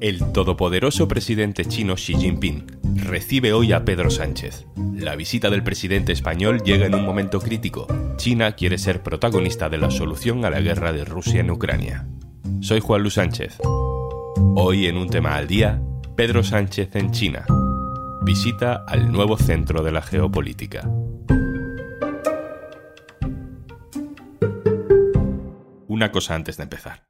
El todopoderoso presidente chino Xi Jinping recibe hoy a Pedro Sánchez. La visita del presidente español llega en un momento crítico. China quiere ser protagonista de la solución a la guerra de Rusia en Ucrania. Soy Juan Luis Sánchez. Hoy en un tema al día, Pedro Sánchez en China. Visita al nuevo centro de la geopolítica. Una cosa antes de empezar.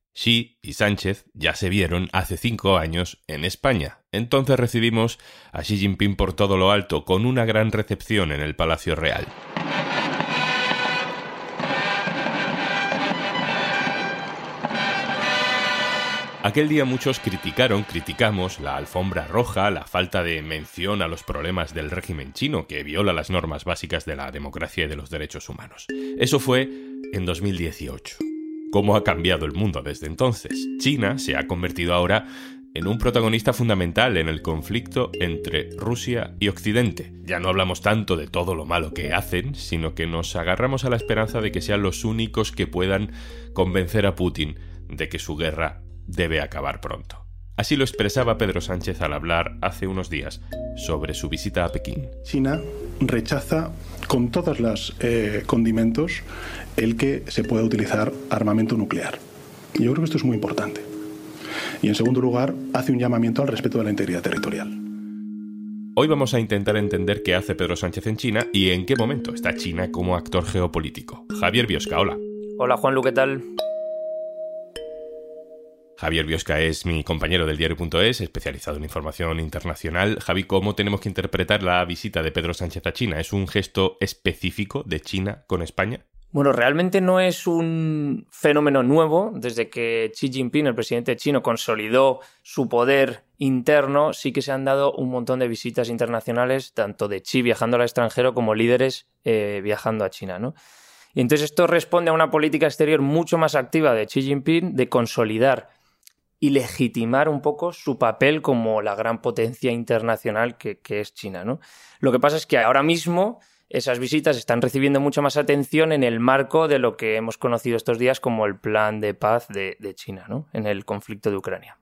Xi y Sánchez ya se vieron hace cinco años en España. Entonces recibimos a Xi Jinping por todo lo alto, con una gran recepción en el Palacio Real. Aquel día muchos criticaron, criticamos la alfombra roja, la falta de mención a los problemas del régimen chino que viola las normas básicas de la democracia y de los derechos humanos. Eso fue en 2018 cómo ha cambiado el mundo desde entonces. China se ha convertido ahora en un protagonista fundamental en el conflicto entre Rusia y Occidente. Ya no hablamos tanto de todo lo malo que hacen, sino que nos agarramos a la esperanza de que sean los únicos que puedan convencer a Putin de que su guerra debe acabar pronto. Así lo expresaba Pedro Sánchez al hablar hace unos días sobre su visita a Pekín. China rechaza con todos los eh, condimentos el que se pueda utilizar armamento nuclear. Y yo creo que esto es muy importante. Y en segundo lugar, hace un llamamiento al respeto de la integridad territorial. Hoy vamos a intentar entender qué hace Pedro Sánchez en China y en qué momento está China como actor geopolítico. Javier Biosca, hola. Hola Juanlu, ¿qué tal? Javier Biosca es mi compañero del diario.es, especializado en información internacional. Javi, ¿cómo tenemos que interpretar la visita de Pedro Sánchez a China? ¿Es un gesto específico de China con España? Bueno, realmente no es un fenómeno nuevo. Desde que Xi Jinping, el presidente chino, consolidó su poder interno, sí que se han dado un montón de visitas internacionales, tanto de Xi viajando al extranjero como líderes eh, viajando a China, ¿no? Y entonces esto responde a una política exterior mucho más activa de Xi Jinping de consolidar y legitimar un poco su papel como la gran potencia internacional que, que es China, ¿no? Lo que pasa es que ahora mismo esas visitas están recibiendo mucha más atención en el marco de lo que hemos conocido estos días como el plan de paz de, China, ¿no? En el conflicto de Ucrania.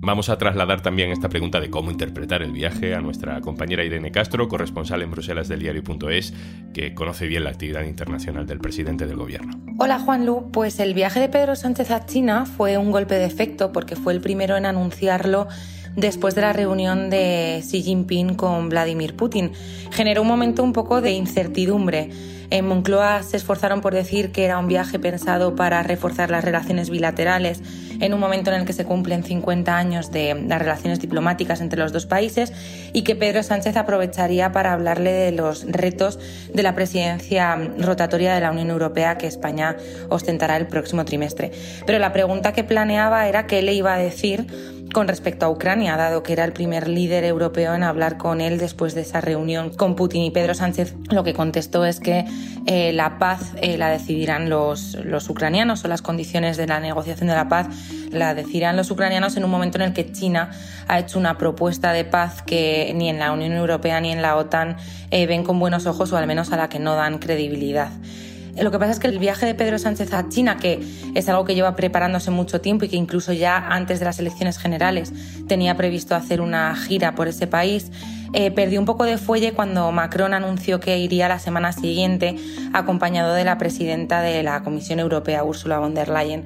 Vamos a trasladar también esta pregunta de cómo interpretar el viaje a nuestra compañera Irene Castro, corresponsal en Bruselas del diario.es, que conoce bien la actividad internacional del presidente del gobierno. Hola Juanlu, pues el viaje de Pedro Sánchez a China fue un golpe de efecto porque fue el primero en anunciarlo después de la reunión de Xi Jinping con Vladimir Putin. Generó un momento un poco de incertidumbre. En Moncloa se esforzaron por decir que era un viaje pensado para reforzar las relaciones bilaterales en un momento en el que se cumplen 50 años de las relaciones diplomáticas entre los dos países y que Pedro Sánchez aprovecharía para hablarle de los retos de la presidencia rotatoria de la Unión Europea que España ostentará el próximo trimestre. Pero la pregunta que planeaba era qué le iba a decir con respecto a Ucrania, dado que era el primer líder europeo en hablar con él después de esa reunión con Putin. Y Pedro Sánchez lo que contestó es que eh, la paz eh, la decidirán los, los ucranianos o las condiciones de la negociación de la paz la decidirán los ucranianos en un momento en el que China ha hecho una propuesta de paz que ni en la Unión Europea ni en la OTAN eh, ven con buenos ojos o al menos a la que no dan credibilidad. Lo que pasa es que el viaje de Pedro Sánchez a China, que es algo que lleva preparándose mucho tiempo y que incluso ya antes de las elecciones generales tenía previsto hacer una gira por ese país, eh, perdió un poco de fuelle cuando Macron anunció que iría la semana siguiente acompañado de la presidenta de la Comisión Europea, Ursula von der Leyen.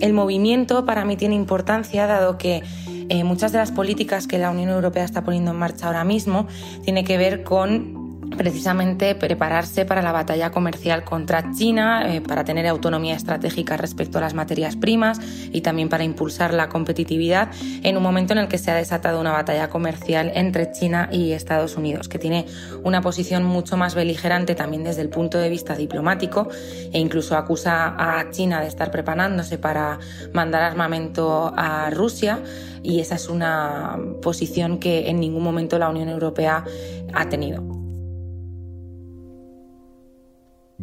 El movimiento para mí tiene importancia dado que eh, muchas de las políticas que la Unión Europea está poniendo en marcha ahora mismo tiene que ver con precisamente prepararse para la batalla comercial contra China, eh, para tener autonomía estratégica respecto a las materias primas y también para impulsar la competitividad en un momento en el que se ha desatado una batalla comercial entre China y Estados Unidos, que tiene una posición mucho más beligerante también desde el punto de vista diplomático e incluso acusa a China de estar preparándose para mandar armamento a Rusia y esa es una posición que en ningún momento la Unión Europea ha tenido.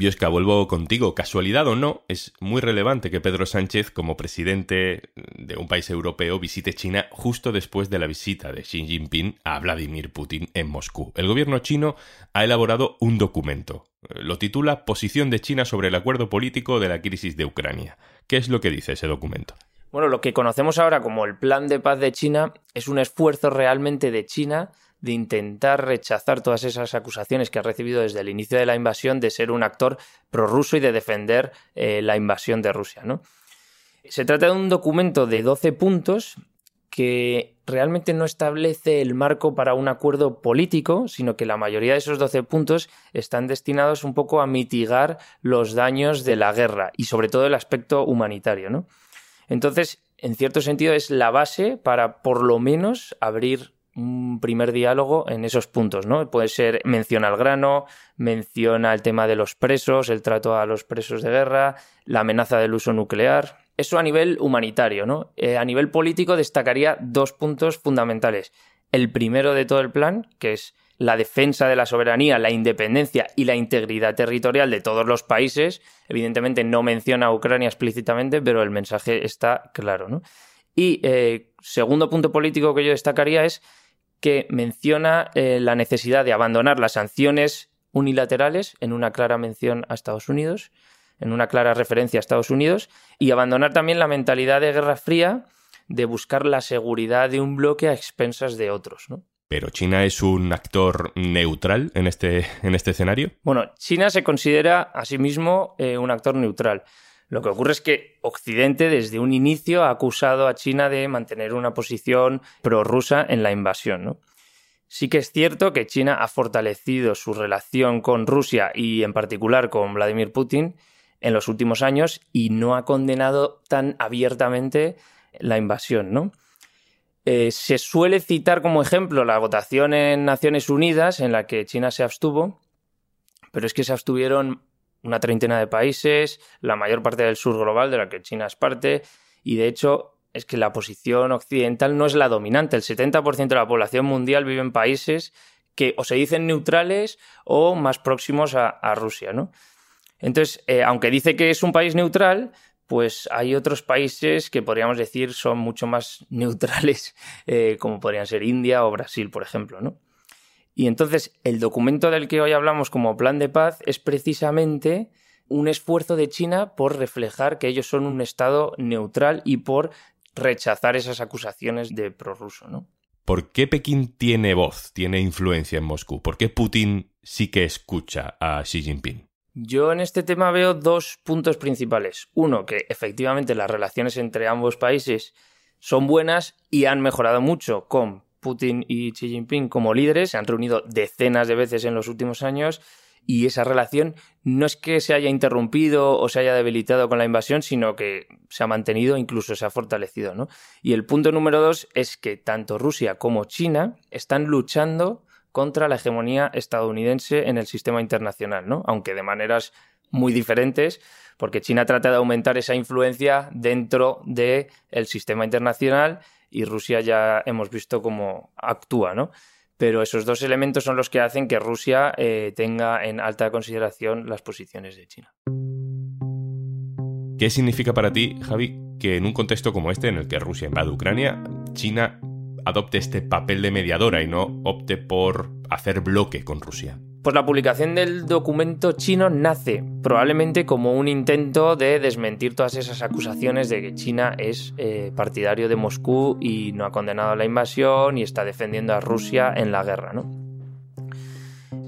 Biosca, vuelvo contigo. Casualidad o no, es muy relevante que Pedro Sánchez, como presidente de un país europeo, visite China justo después de la visita de Xi Jinping a Vladimir Putin en Moscú. El gobierno chino ha elaborado un documento. Lo titula Posición de China sobre el acuerdo político de la crisis de Ucrania. ¿Qué es lo que dice ese documento? Bueno, lo que conocemos ahora como el Plan de Paz de China es un esfuerzo realmente de China de intentar rechazar todas esas acusaciones que ha recibido desde el inicio de la invasión de ser un actor prorruso y de defender eh, la invasión de Rusia. ¿no? Se trata de un documento de 12 puntos que realmente no establece el marco para un acuerdo político, sino que la mayoría de esos 12 puntos están destinados un poco a mitigar los daños de la guerra y sobre todo el aspecto humanitario. ¿no? Entonces, en cierto sentido, es la base para por lo menos abrir un primer diálogo en esos puntos, ¿no? Puede ser mención al grano, menciona el tema de los presos, el trato a los presos de guerra, la amenaza del uso nuclear. Eso a nivel humanitario, ¿no? Eh, a nivel político destacaría dos puntos fundamentales. El primero de todo el plan, que es la defensa de la soberanía, la independencia y la integridad territorial de todos los países. Evidentemente no menciona a Ucrania explícitamente, pero el mensaje está claro, ¿no? Y eh, segundo punto político que yo destacaría es que menciona eh, la necesidad de abandonar las sanciones unilaterales en una clara mención a Estados Unidos, en una clara referencia a Estados Unidos, y abandonar también la mentalidad de Guerra Fría de buscar la seguridad de un bloque a expensas de otros. ¿no? ¿Pero China es un actor neutral en este, en este escenario? Bueno, China se considera a sí mismo eh, un actor neutral. Lo que ocurre es que Occidente desde un inicio ha acusado a China de mantener una posición prorrusa en la invasión. Sí que es cierto que China ha fortalecido su relación con Rusia y en particular con Vladimir Putin en los últimos años y no ha condenado tan abiertamente la invasión. ¿no? Eh, se suele citar como ejemplo la votación en Naciones Unidas en la que China se abstuvo, pero es que se abstuvieron una treintena de países, la mayor parte del sur global, de la que China es parte, y de hecho es que la posición occidental no es la dominante. El 70% de la población mundial vive en países que o se dicen neutrales o más próximos a, Rusia, ¿no? Entonces, eh, aunque dice que es un país neutral, pues hay otros países que podríamos decir son mucho más neutrales, eh, como podrían ser India o Brasil, por ejemplo, ¿no? Y entonces el documento del que hoy hablamos como plan de paz es precisamente un esfuerzo de China por reflejar que ellos son un Estado neutral y por rechazar esas acusaciones de prorruso, ¿no? ¿Por qué Pekín tiene voz, tiene influencia en Moscú? ¿Por qué Putin sí que escucha a Xi Jinping? Yo en este tema veo dos puntos principales. Uno, que efectivamente las relaciones entre ambos países son buenas y han mejorado mucho con Putin y Xi Jinping como líderes, se han reunido decenas de veces en los últimos años y esa relación no es que se haya interrumpido o se haya debilitado con la invasión, sino que se ha mantenido, incluso se ha fortalecido. ¿no? Y el punto número dos es que tanto Rusia como China están luchando contra la hegemonía estadounidense en el sistema internacional, ¿no? aunque de maneras muy diferentes, porque China trata de aumentar esa influencia dentro del sistema internacional y Rusia ya hemos visto cómo actúa, ¿no? Pero esos dos elementos son los que hacen que Rusia eh, tenga en alta consideración las posiciones de China. ¿Qué significa para ti, Javi, que en un contexto como este, en el que Rusia invade Ucrania, China adopte este papel de mediadora y no opte por hacer bloque con Rusia? Pues la publicación del documento chino nace probablemente como un intento de desmentir todas esas acusaciones de que China es eh, partidario de Moscú y no ha condenado la invasión y está defendiendo a Rusia en la guerra. ¿no?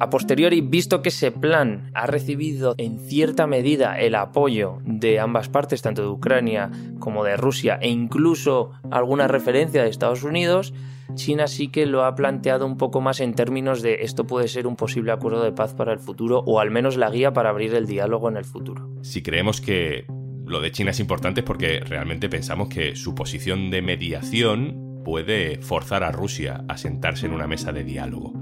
A posteriori, visto que ese plan ha recibido en cierta medida el apoyo de ambas partes, tanto de Ucrania como de Rusia, e incluso alguna referencia de Estados Unidos, China sí que lo ha planteado un poco más en términos de esto puede ser un posible acuerdo de paz para el futuro o al menos la guía para abrir el diálogo en el futuro. Si creemos que lo de China es importante es porque realmente pensamos que su posición de mediación puede forzar a Rusia a sentarse en una mesa de diálogo.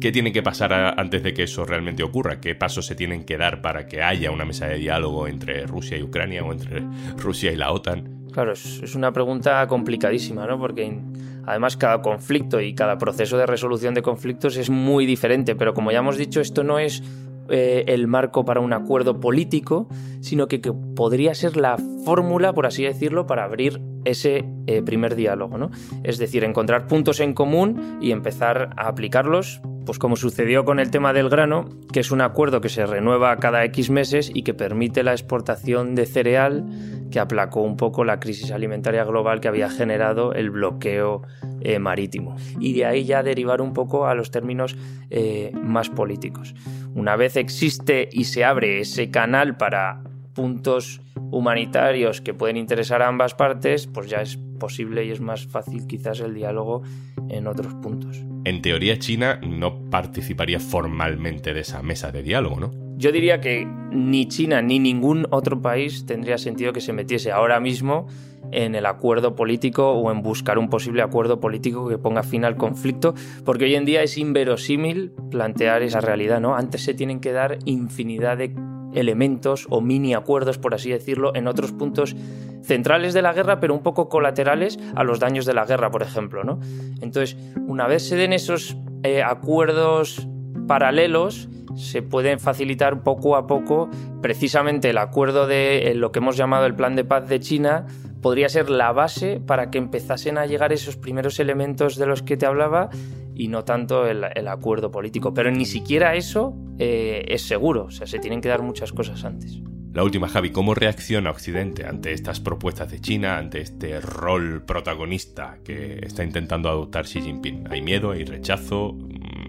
¿Qué tiene que pasar antes de que eso realmente ocurra? ¿Qué pasos se tienen que dar para que haya una mesa de diálogo entre Rusia y Ucrania o entre Rusia y la OTAN? Claro, es, una pregunta complicadísima, ¿no? Porque además cada conflicto y cada proceso de resolución de conflictos es muy diferente, pero como ya hemos dicho, esto no es eh, el marco para un acuerdo político, sino que, podría ser la fórmula, por así decirlo, para abrir ese eh, primer diálogo, ¿no? Es decir, encontrar puntos en común y empezar a aplicarlos pues como sucedió con el tema del grano, que es un acuerdo que se renueva cada X meses y que permite la exportación de cereal, que aplacó un poco la crisis alimentaria global que había generado el bloqueo eh, marítimo. Y de ahí ya derivar un poco a los términos eh, más políticos. Una vez existe y se abre ese canal para puntos humanitarios que pueden interesar a ambas partes, pues ya es posible y es más fácil quizás el diálogo en otros puntos. En teoría China no participaría formalmente de esa mesa de diálogo, ¿no? Yo diría que ni China ni ningún otro país tendría sentido que se metiese ahora mismo en el acuerdo político o en buscar un posible acuerdo político que ponga fin al conflicto, porque hoy en día es inverosímil plantear esa realidad, ¿no? Antes se tienen que dar infinidad de elementos o mini acuerdos, por así decirlo, en otros puntos centrales de la guerra, pero un poco colaterales a los daños de la guerra, por ejemplo. ¿no? Entonces, una vez se den esos eh, acuerdos paralelos, se pueden facilitar poco a poco precisamente el acuerdo de lo que hemos llamado el Plan de Paz de China, podría ser la base para que empezasen a llegar esos primeros elementos de los que te hablaba y no tanto el, acuerdo político. Pero ni siquiera eso eh, es seguro, o sea, se tienen que dar muchas cosas antes. La última, Javi, ¿cómo reacciona Occidente ante estas propuestas de China, ante este rol protagonista que está intentando adoptar Xi Jinping? ¿Hay miedo, hay rechazo?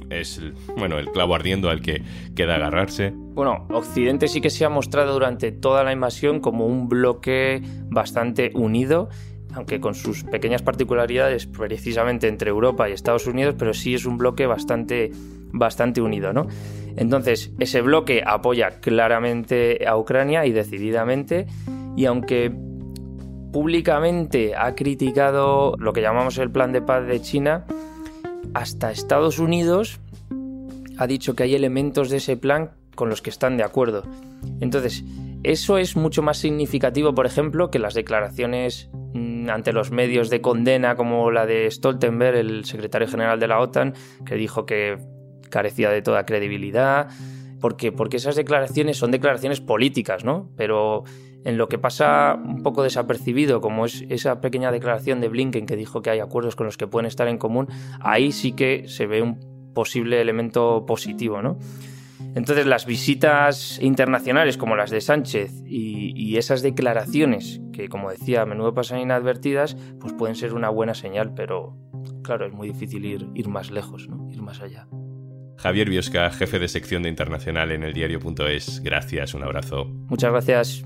¿Es bueno, el clavo ardiendo al que queda agarrarse? Bueno, Occidente sí que se ha mostrado durante toda la invasión como un bloque bastante unido aunque con sus pequeñas particularidades precisamente entre Europa y Estados Unidos, pero sí es un bloque bastante, bastante unido, ¿no? Entonces, ese bloque apoya claramente a Ucrania y decididamente, y aunque públicamente ha criticado lo que llamamos el plan de paz de China, hasta Estados Unidos ha dicho que hay elementos de ese plan con los que están de acuerdo. Entonces, eso es mucho más significativo, por ejemplo, que las declaraciones mm, ante los medios de condena como la de Stoltenberg, el secretario general de la OTAN, que dijo que carecía de toda credibilidad. Porque, porque esas declaraciones son declaraciones políticas, ¿no? Pero en lo que pasa un poco desapercibido, como es esa pequeña declaración de Blinken que dijo que hay acuerdos con los que pueden estar en común, ahí sí que se ve un posible elemento positivo, ¿no? Entonces las visitas internacionales como las de Sánchez y, esas declaraciones que, como decía, a menudo pasan inadvertidas, pues pueden ser una buena señal, pero claro, es muy difícil ir, ir más lejos, ¿no? ir más allá. Javier Biosca, jefe de sección de Internacional en el diario.es, gracias, un abrazo. Muchas gracias.